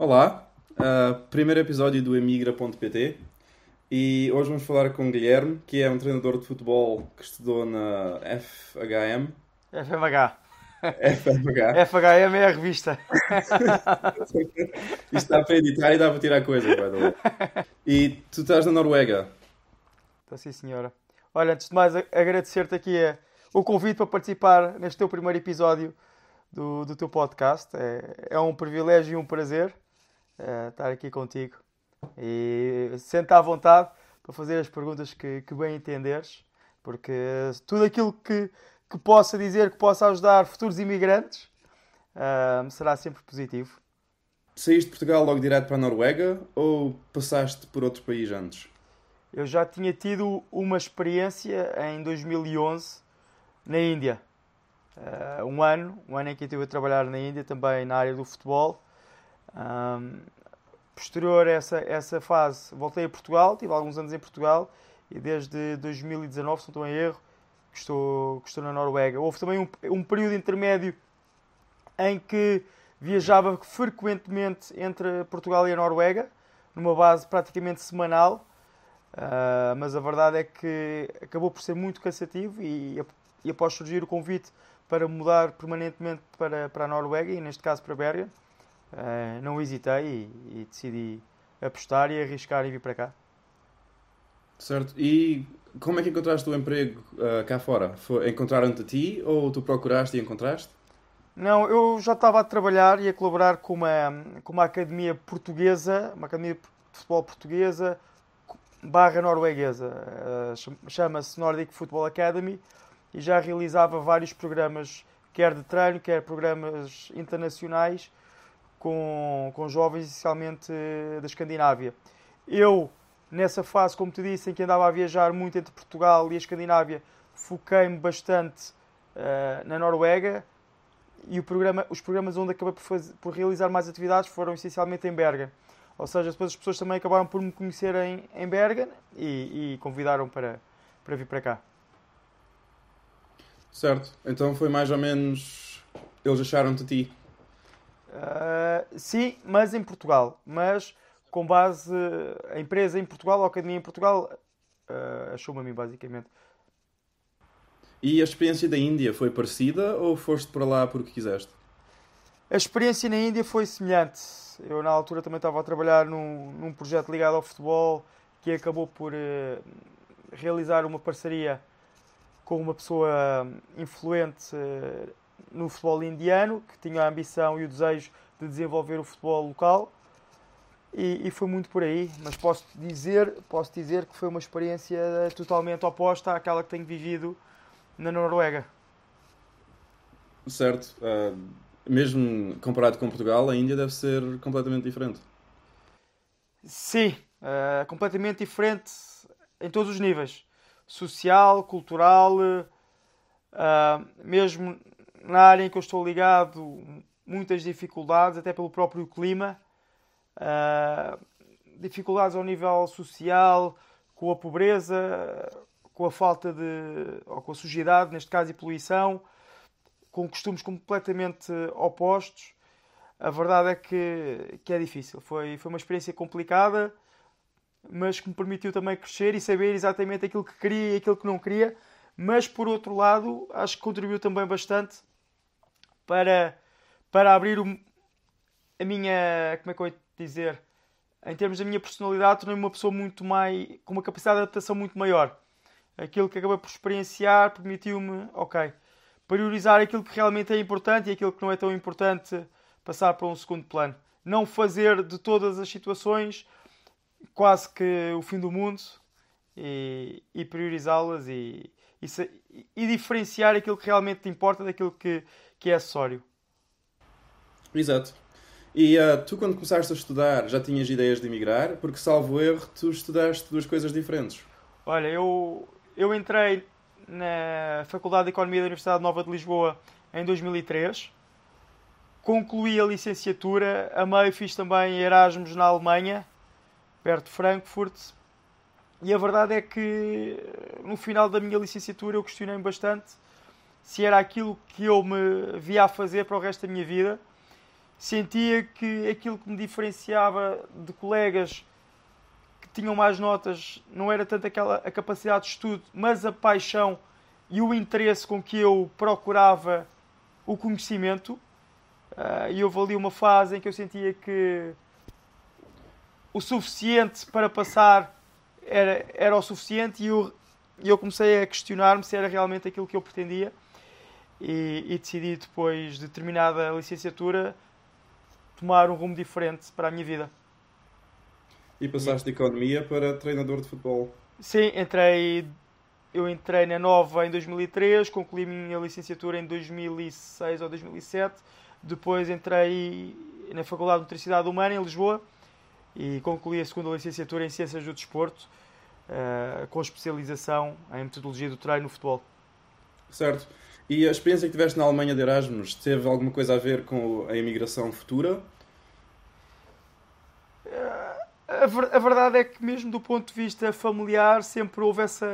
Olá, uh, primeiro episódio do emigra.pt e hoje vamos falar com o Guilherme, que é um treinador de futebol que estudou na FHM. FMH. FMH. FHM é a revista. Isto está para editar e dá para tirar coisas, by. E tu estás na Noruega. Então, sim, senhora. Olha, antes de mais, agradecer-te aqui eh, o convite para participar neste teu primeiro episódio do, do teu podcast. É, é um privilégio e um prazer uh, estar aqui contigo. E senta à vontade para fazer as perguntas que, que bem entenderes, porque tudo aquilo que, que possa dizer, que possa ajudar futuros imigrantes, uh, será sempre positivo. Saíste de Portugal logo direto para a Noruega ou passaste por outro país antes? Eu já tinha tido uma experiência em 2011 na Índia. Uh, um ano, um ano em que eu estive a trabalhar na Índia, também na área do futebol. Um, posterior a essa, essa fase, voltei a Portugal, tive alguns anos em Portugal e desde 2019, se não estou em erro, que estou, que estou na Noruega. Houve também um, um período intermédio em que viajava frequentemente entre Portugal e a Noruega, numa base praticamente semanal, uh, mas a verdade é que acabou por ser muito cansativo e, e após surgir o convite para mudar permanentemente para, para a Noruega e neste caso para Bergen, uh, não hesitei e, e, decidi apostar e arriscar e vir para cá. Certo. E como é que encontraste o emprego uh, cá fora? Encontraram-te a ti ou tu procuraste e encontraste? Não, eu já estava a trabalhar e a colaborar com uma, com uma academia portuguesa, uma academia de futebol portuguesa barra norueguesa. Uh, Chama-se Nordic Football Academy e já realizava vários programas, quer de treino, quer programas internacionais, com, com jovens essencialmente da Escandinávia. Eu, nessa fase, como te disse, em que andava a viajar muito entre Portugal e a Escandinávia, foquei-me bastante uh, na Noruega e programa, os programas onde acabei por, fazer, por, realizar mais atividades foram essencialmente em Bergen. Ou seja, depois as pessoas também acabaram por me conhecerem em Bergen e, e convidaram para, para vir para cá. Certo. Então foi mais ou menos. Eles acharam-te a ti. Uh, sim, mas em Portugal. Mas com base. A empresa em Portugal, a academia em Portugal, uh, achou-me a mim, basicamente. E a experiência da Índia foi parecida ou foste para lá porque quiseste? A experiência na Índia foi semelhante. Eu, na altura, também estava a trabalhar num, num projeto ligado ao futebol que acabou por uh, realizar uma parceria com uma pessoa influente eh, no futebol indiano, que tinha a ambição e o desejo de desenvolver o futebol local. E, e, foi muito por aí, mas posso dizer, posso dizer que foi uma experiência totalmente oposta àquela que tenho vivido na Noruega. Certo. Uh, mesmo comparado com Portugal, a Índia deve ser completamente diferente. Sim, uh, completamente diferente em todos os níveis social, cultural, uh, mesmo na área em que eu estou ligado, muitas dificuldades, até pelo próprio clima, uh, dificuldades ao nível social, com a pobreza, com a falta de. ou com a sujidade, neste caso, e poluição, com costumes completamente opostos. A verdade é que, que é difícil. Foi, foi uma experiência complicada mas que me permitiu também crescer e saber exatamente aquilo que queria e aquilo que não queria. Mas por outro lado, acho que contribuiu também bastante para, para abrir o, a minha. Como é que eu ia dizer? Em termos da minha personalidade, tornei-me uma pessoa muito mais. com uma capacidade de adaptação muito maior. Aquilo que acabei por experienciar permitiu-me, ok, priorizar aquilo que realmente é importante e aquilo que não é tão importante passar para um segundo plano. Não fazer de todas as situações quase que o fim do mundo e, e priorizá-las e, e, e, diferenciar aquilo que realmente te importa daquilo que, que é acessório. Exato. E uh, tu, quando começaste a estudar, já tinhas ideias de emigrar? Porque, salvo erro, tu estudaste duas coisas diferentes. Olha, eu, eu entrei na Faculdade de Economia da Universidade Nova de Lisboa em 2003. Concluí a licenciatura, a meio fiz também Erasmus na Alemanha perto de Frankfurt. E a verdade é que no final da minha licenciatura eu questionei bastante se era aquilo que eu me via a fazer para o resto da minha vida. Sentia que aquilo que me diferenciava de colegas que tinham mais notas não era tanto aquela a capacidade de estudo, mas a paixão e o interesse com que eu procurava o conhecimento. Uh, e houve ali uma fase em que eu sentia que o suficiente para passar era, era o suficiente e eu, eu comecei a questionar-me se era realmente aquilo que eu pretendia e, e decidi depois de terminada a licenciatura tomar um rumo diferente para a minha vida. E passaste de economia para treinador de futebol? Sim, entrei eu entrei na Nova em 2003, concluí minha licenciatura em 2006 ou 2007. Depois entrei na Faculdade de Nutricidade Humana em Lisboa e concluí a segunda licenciatura em Ciências do Desporto, uh, com especialização em Metodologia do Treino no Futebol. Certo. E a experiência que tiveste na Alemanha de Erasmus teve alguma coisa a ver com a imigração futura? A, ver, a verdade é que, mesmo do ponto de vista familiar, sempre houve essa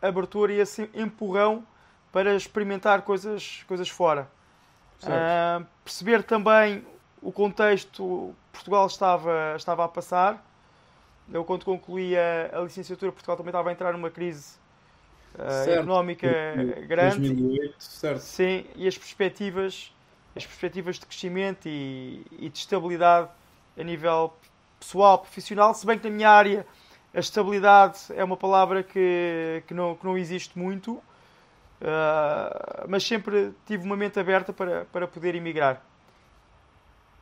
abertura e esse empurrão para experimentar coisas, coisas fora. Uh, perceber também o contexto que Portugal estava, estava a passar. Eu, quando concluí a, a licenciatura, Portugal também estava a entrar numa crise uh, económica grande. 2008, certo. Sim, e as perspectivas, as perspectivas de crescimento e, e de estabilidade a nível pessoal, profissional, se bem que na minha área a estabilidade é uma palavra que, que, não, que não existe muito, uh, mas sempre tive uma mente aberta para, para poder emigrar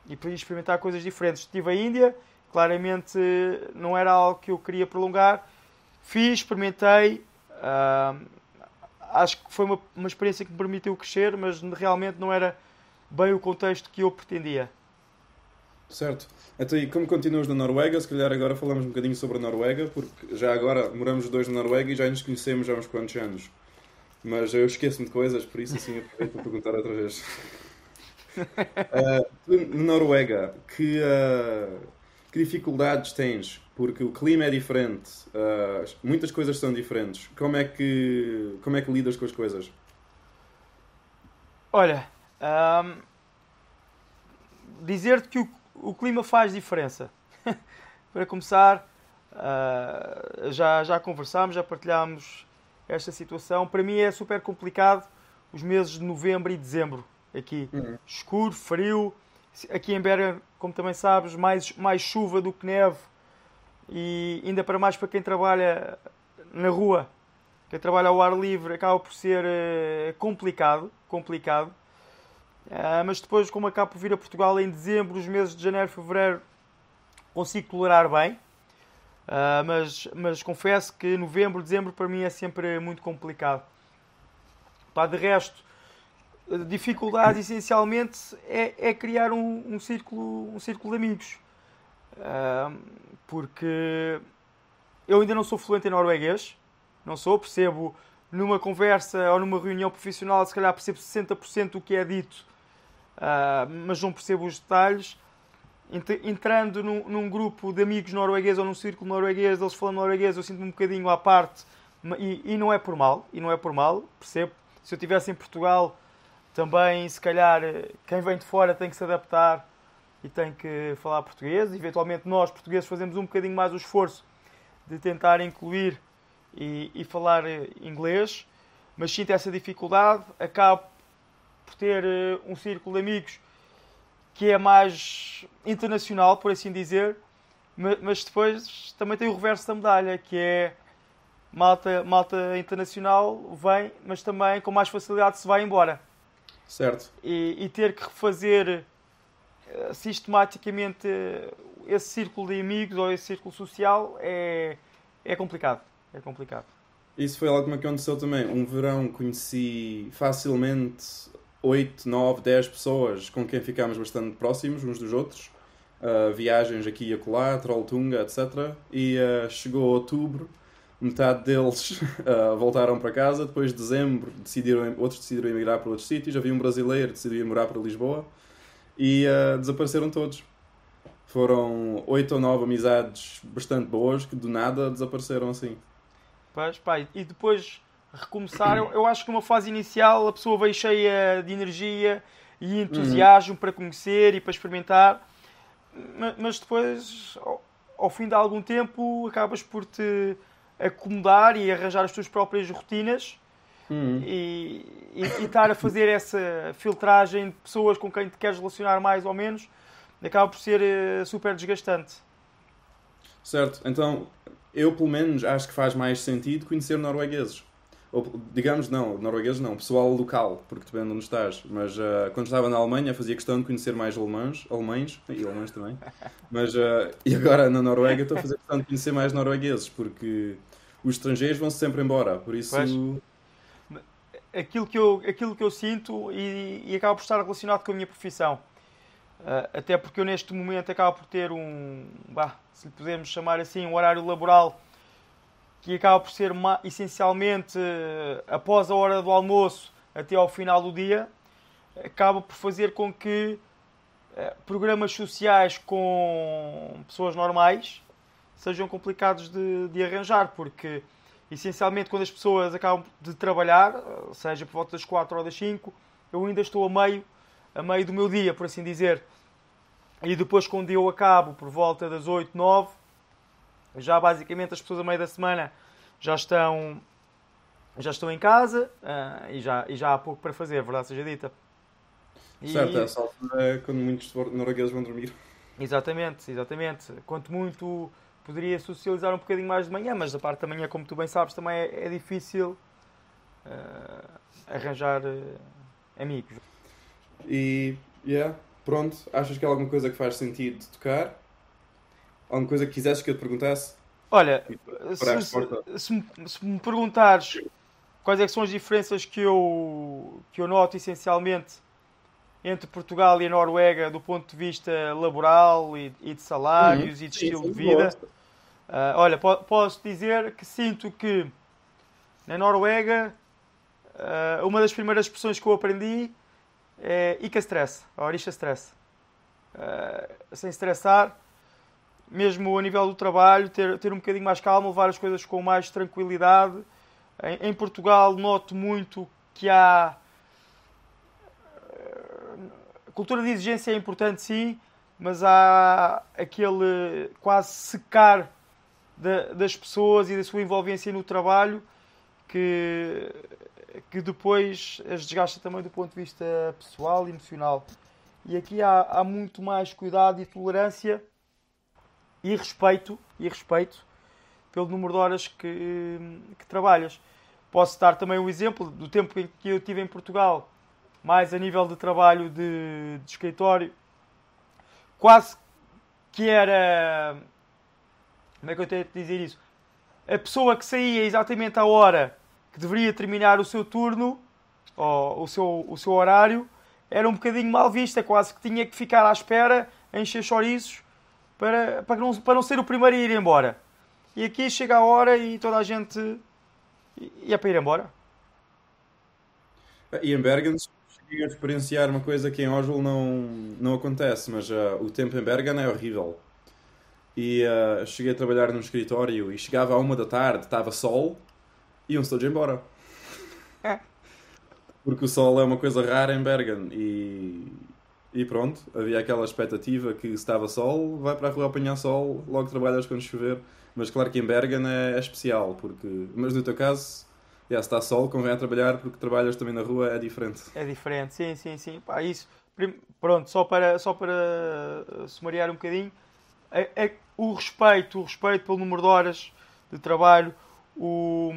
e poder experimentar coisas diferentes. Estive à Índia, claramente não era algo que eu queria prolongar. Fiz, experimentei, uh, acho que foi uma, uma experiência que me permitiu crescer, mas realmente não era bem o contexto que eu pretendia. Certo. Então, e como continuas na Noruega, se calhar agora falamos um bocadinho sobre a Noruega, porque já agora moramos os dois na Noruega e já nos conhecemos há uns quantos anos. Mas eu esqueço-me de coisas, por isso assim aproveito para perguntar outra vez. Uh, na Noruega, que, uh, que dificuldades tens? Porque o clima é diferente, uh, muitas coisas são diferentes. Como é que, como é que lidas com as coisas? Olha, um, dizer-te que o o clima faz diferença. Para começar, uh, já, já conversámos, já partilhámos esta situação. Para mim é super complicado os meses de novembro e dezembro aqui. Uhum. Escuro, frio. Aqui em Berga, como também sabes, mais, mais chuva do que neve. E ainda para mais para quem trabalha na rua, quem trabalha ao ar livre, acaba por ser uh, complicado. complicado. Uh, mas depois, como acabo por vir a Portugal em dezembro, os meses de janeiro fevereiro, consigo tolerar bem. Uh, mas, mas confesso que novembro, dezembro para mim é sempre muito complicado. Pá, de resto, dificuldade essencialmente é, é criar um, um, círculo, um círculo de amigos. Porque eu ainda não sou fluente em norueguês, não sou, percebo numa conversa ou numa reunião profissional, se calhar percebo 60% do que é dito uh, mas não percebo os detalhes. Entrando num, num, grupo de amigos noruegueses ou num círculo norueguês, eles falando norueguês, eu sinto-me um bocadinho à parte e, e, não é por mal, e não é por mal, percebo. Se eu estivesse em Portugal, também se calhar quem vem de fora tem que se adaptar e tem que falar português. Eventualmente nós, portugueses, fazemos um bocadinho mais o esforço de tentar incluir e, e falar inglês, mas sinto essa dificuldade, acabo por ter uh, um círculo de amigos que é mais internacional, por assim dizer, mas depois também tem o reverso da medalha, que é malta, malta internacional vem, mas também com mais facilidade se vai embora. Certo. E, e ter que refazer sistematicamente uh, esse círculo de amigos ou esse círculo social é, é complicado. É complicado. Isso foi algo que me aconteceu também. Um verão conheci facilmente 8, 9, 10 pessoas com quem ficámos bastante próximos uns dos outros. Uh, viagens aqui e acolá, Trolltunga, etc. E uh, chegou outubro, metade deles uh, voltaram para casa. Depois de dezembro, decidiram, outros decidiram emigrar para outros sítios. Havia um brasileiro que decidiu morar para Lisboa e desapareceram todos. Foram oito ou nove amizades bastante boas que do nada desapareceram assim. Pois, pai, e depois recomeçar. Eu, eu, acho que numa fase inicial a pessoa veio cheia de energia e entusiasmo uhum. para conhecer e para experimentar, mas depois, ao, ao fim de algum tempo, acabas por te acomodar e arranjar as tuas próprias rotinas uhum. e, e, e, estar a fazer essa filtragem de pessoas com quem te queres relacionar mais ou menos acaba por ser uh, super desgastante. Certo, então eu pelo menos acho que faz mais sentido conhecer noruegueses. Ou, digamos, não, noruegueses não, pessoal local, porque depende de onde estás. Mas uh, quando estava na Alemanha fazia questão de conhecer mais alemães, alemães e alemães também. Mas, uh, e agora na Noruega estou a fazer questão de conhecer mais noruegueses, porque os estrangeiros vão-se sempre embora, por isso... Pois. Aquilo que eu, aquilo que eu sinto e, e acaba por estar relacionado com a minha profissão. Uh, até porque eu neste momento acabo por ter um, bah, se lhe podemos chamar assim, um horário laboral que acaba por ser uma, essencialmente uh, após a hora do almoço até ao final do dia, acaba por fazer com que uh, programas sociais com pessoas normais sejam complicados de, de arranjar, porque essencialmente quando as pessoas acabam de trabalhar, seja por volta das 4 ou das 5, eu ainda estou a meio, a meio do meu dia, por assim dizer. E depois quando eu acabo por volta das 8, 9, já basicamente as pessoas a meio da semana já estão já estão em casa uh, e, já, e já há pouco para fazer, verdade seja dita. E... Certo, essa altura é quando muitos noruegueses vão dormir. Exatamente, exatamente. Quanto muito poderia socializar um bocadinho mais de manhã, mas da parte da manhã, como tu bem sabes, também é, é difícil uh, arranjar uh, amigos. E, yeah, pronto, achas que há alguma coisa que faz sentido de tocar? Alguma coisa que quisesses que eu te perguntasse? Olha, se, se, se, me, se, me perguntares quais é são as diferenças que eu, que eu noto essencialmente entre Portugal e a Noruega do ponto de vista laboral e, e de salários uhum. e de estilo de vida, Uh, olha, po posso dizer que sinto que na Noruega uh, uma das primeiras expressões que eu aprendi é Ica Stress, ou Stress. Uh, sem estressar, mesmo a nível do trabalho, ter, ter um bocadinho mais calma, levar as coisas com mais tranquilidade. Em, em Portugal noto muito que há. A cultura de exigência é importante, sim, mas há aquele quase secar da, das pessoas e da sua envolvência no trabalho que, que depois as desgasta também do ponto de vista pessoal e emocional. E aqui há, há muito mais cuidado e tolerância e respeito, e respeito pelo número de horas que, que trabalhas. Posso dar também um exemplo do tempo em que eu tive em Portugal, mais a nível de trabalho de, de escritório, quase que era como é que eu tenho de dizer isso? A pessoa que saía exatamente à hora que deveria terminar o seu turno, ou o seu, o seu horário, era um bocadinho mal vista, quase que tinha que ficar à espera, encher chouriços, para, para, não, para não ser o primeiro a ir embora. E aqui chega a hora e toda a gente ia para ir embora. E em Bergen cheguei a experienciar uma coisa que em Oslo não, não acontece, mas uh, o tempo em Bergen é horrível. E uh, cheguei a trabalhar num escritório e chegava à uma da tarde, estava sol, iam-se todos embora. É. Porque o sol é uma coisa rara em Bergen e, e pronto, havia aquela expectativa que se estava sol, vai para a rua apanhar sol, logo trabalhas quando chover. Mas claro que em Bergen é, é especial, porque... Mas no teu caso, yeah, se está sol, convém a trabalhar porque trabalhas também na rua, é diferente. É diferente, sim, sim, sim. Pá, isso, pronto, só para, só para sumariar um bocadinho, é, é, o respeito, o respeito pelo número de horas de trabalho, o,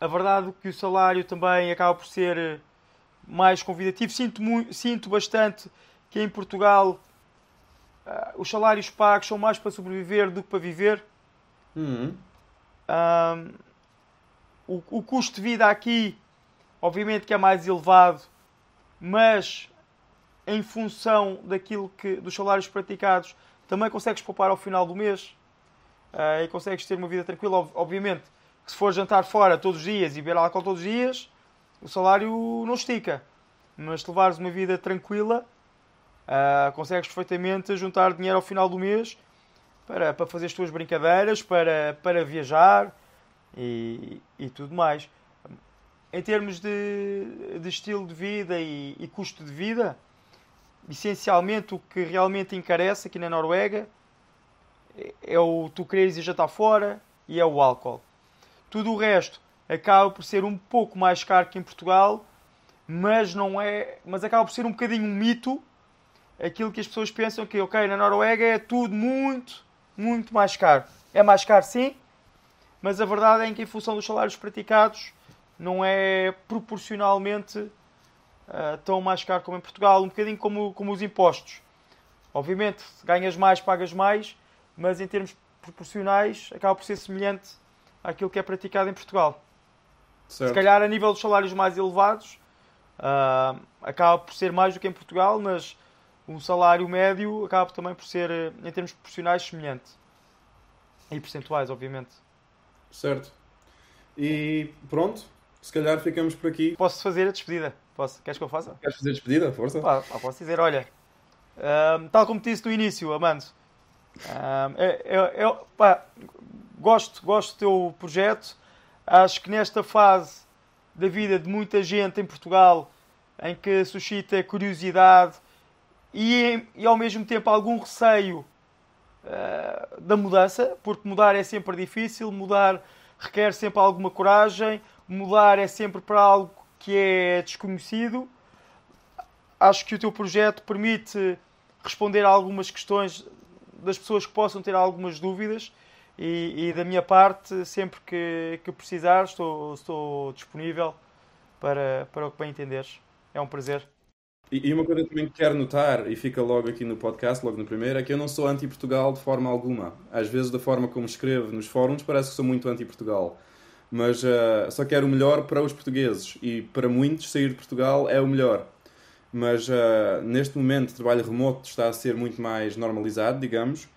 a verdade que o salário também acaba por ser mais convidativo. Sinto, muito, sinto bastante que em Portugal uh, os salários pagos são mais para sobreviver do que para viver. Uhum. Um, o, o custo de vida aqui, obviamente que é mais elevado, mas em função daquilo que dos salários praticados também consegues poupar ao final do mês uh, e consegues ter uma vida tranquila. Obviamente que se for jantar fora todos os dias e beber álcool todos os dias, o salário não estica. Mas se levares uma vida tranquila, uh, consegues perfeitamente juntar dinheiro ao final do mês para, para fazer as tuas brincadeiras, para, para viajar e, e tudo mais. em termos de, de estilo de vida e, e, custo de vida, essencialmente o que realmente encarece aqui na Noruega é, é o tu quereres ir jantar fora e é o álcool. Tudo o resto acaba por ser um pouco mais caro que em Portugal, mas não é, mas acaba por ser um bocadinho um mito aquilo que as pessoas pensam que ok, na Noruega é tudo muito, muito mais caro. É mais caro sim, mas a verdade é que em função dos salários praticados não é proporcionalmente uh, tão mais caro como em Portugal, um bocadinho como, como os impostos. Obviamente, ganhas mais, pagas mais, mas em termos proporcionais acaba por ser semelhante àquilo que é praticado em Portugal. Certo. Se calhar a nível dos salários mais elevados uh, acaba por ser mais do que em Portugal, mas um salário médio acaba também por ser, em termos proporcionais, semelhante. E percentuais, obviamente. Certo. E pronto, se calhar ficamos por aqui. Posso fazer a despedida? Posso? Queres que eu faça? Queres fazer a despedida? Força. Pá, pá, posso dizer, olha, um, tal como te disse no início, Amando, um, eu, eu pá, gosto, gosto do teu projeto. Acho que nesta fase da vida de muita gente em Portugal, em que suscita curiosidade e, e ao mesmo tempo algum receio uh, da mudança, porque mudar é sempre difícil, mudar requer sempre alguma coragem, mudar é sempre para algo que é desconhecido. Acho que o teu projeto permite responder a algumas questões das pessoas que possam ter algumas dúvidas e, e da minha parte, sempre que, que precisar, estou, estou disponível para, para o que bem entenderes. É um prazer. E uma coisa também que quero notar, e fica logo aqui no podcast, logo no primeiro, é que eu não sou anti-Portugal de forma alguma. Às vezes, da forma como escrevo nos fóruns, parece que sou muito anti-Portugal. Mas uh, só quero o melhor para os portugueses. E para muitos, sair de Portugal é o melhor. Mas uh, neste momento, o trabalho remoto está a ser muito mais normalizado, digamos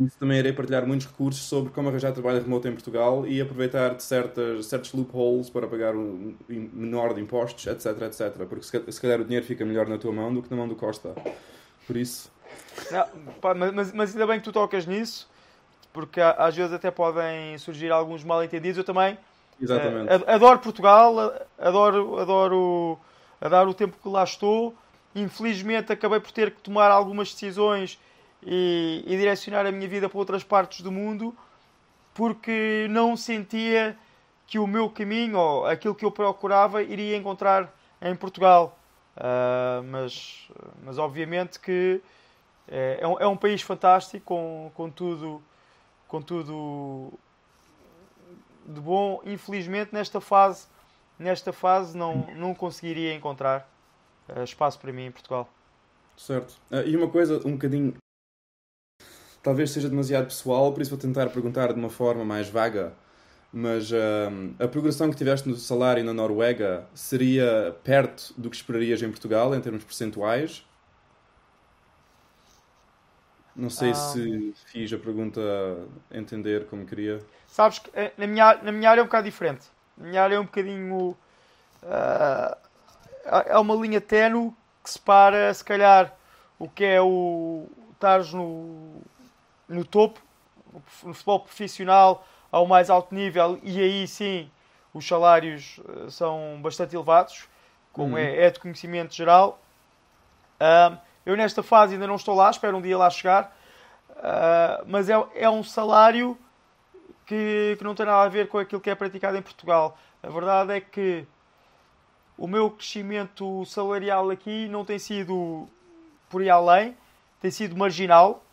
isso também irei partilhar muitos recursos sobre como arranjar trabalho remoto em Portugal e aproveitar de certas, certos loopholes para pagar um menor de impostos, etc, etc. Porque se calhar o dinheiro fica melhor na tua mão do que na mão do Costa. Por isso... Não, pá, mas, mas ainda bem que tu tocas nisso, porque às vezes até podem surgir alguns mal-entendidos. Eu também Exatamente. Uh, adoro Portugal, adoro, adoro a dar o tempo que lá estou. Infelizmente acabei por ter que tomar algumas decisões e, e direcionar a minha vida para outras partes do mundo porque não sentia que o meu caminho ou aquilo que eu procurava iria encontrar em Portugal. Uh, mas, mas obviamente que é, é, um, é um país fantástico com, com tudo com tudo de bom. Infelizmente nesta fase nesta fase não, não conseguiria encontrar uh, espaço para mim em Portugal. Certo. Uh, e uma coisa um bocadinho talvez seja demasiado pessoal, por isso vou tentar perguntar de uma forma mais vaga. Mas uh, a progressão que tiveste no salário na Noruega seria perto do que esperarias em Portugal, em termos percentuais? Não sei ah. se fiz a pergunta entender como queria. Sabes que eh, na minha, na minha área é um bocado diferente. Na minha área é um bocadinho. Uh, é uma linha tenue que separa, se calhar, o que é o. estares no, no topo, no futebol profissional ao mais alto nível, e aí sim os salários eh, são bastante elevados, como uhum. é, é, de conhecimento geral. Uh, eu nesta fase ainda não estou lá, espero um dia lá chegar, uh, mas é, é um salário que, que não tem nada a ver com aquilo que é praticado em Portugal. A verdade é que o meu crescimento salarial aqui não tem sido por aí além, tem sido marginal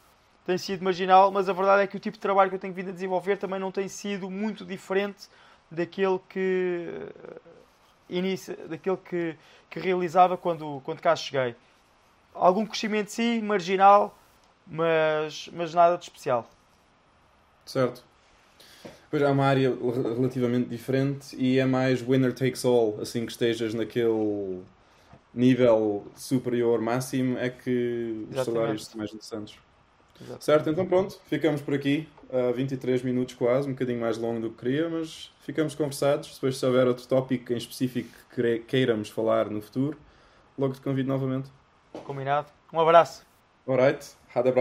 tem sido marginal, mas a verdade é que o tipo de trabalho que eu tenho vindo a desenvolver também não tem sido muito diferente daquele que eh, inicia, daquele que, que realizava quando, quando cá cheguei. Algum crescimento sim, marginal, mas, mas nada de especial. Certo. Pois é uma área relativamente diferente e é mais winner takes all, assim que estejas naquele nível superior máximo, é que os salários são mais interessantes. Exato. Certo, então pronto, ficamos por aqui. Uh, 23 minutos quase, um bocadinho mais longo do que queria, mas ficamos conversados. Depois, se houver outro tópico em específico que queiramos falar no futuro, logo te convido novamente. Combinado. Um abraço. Alright, ha det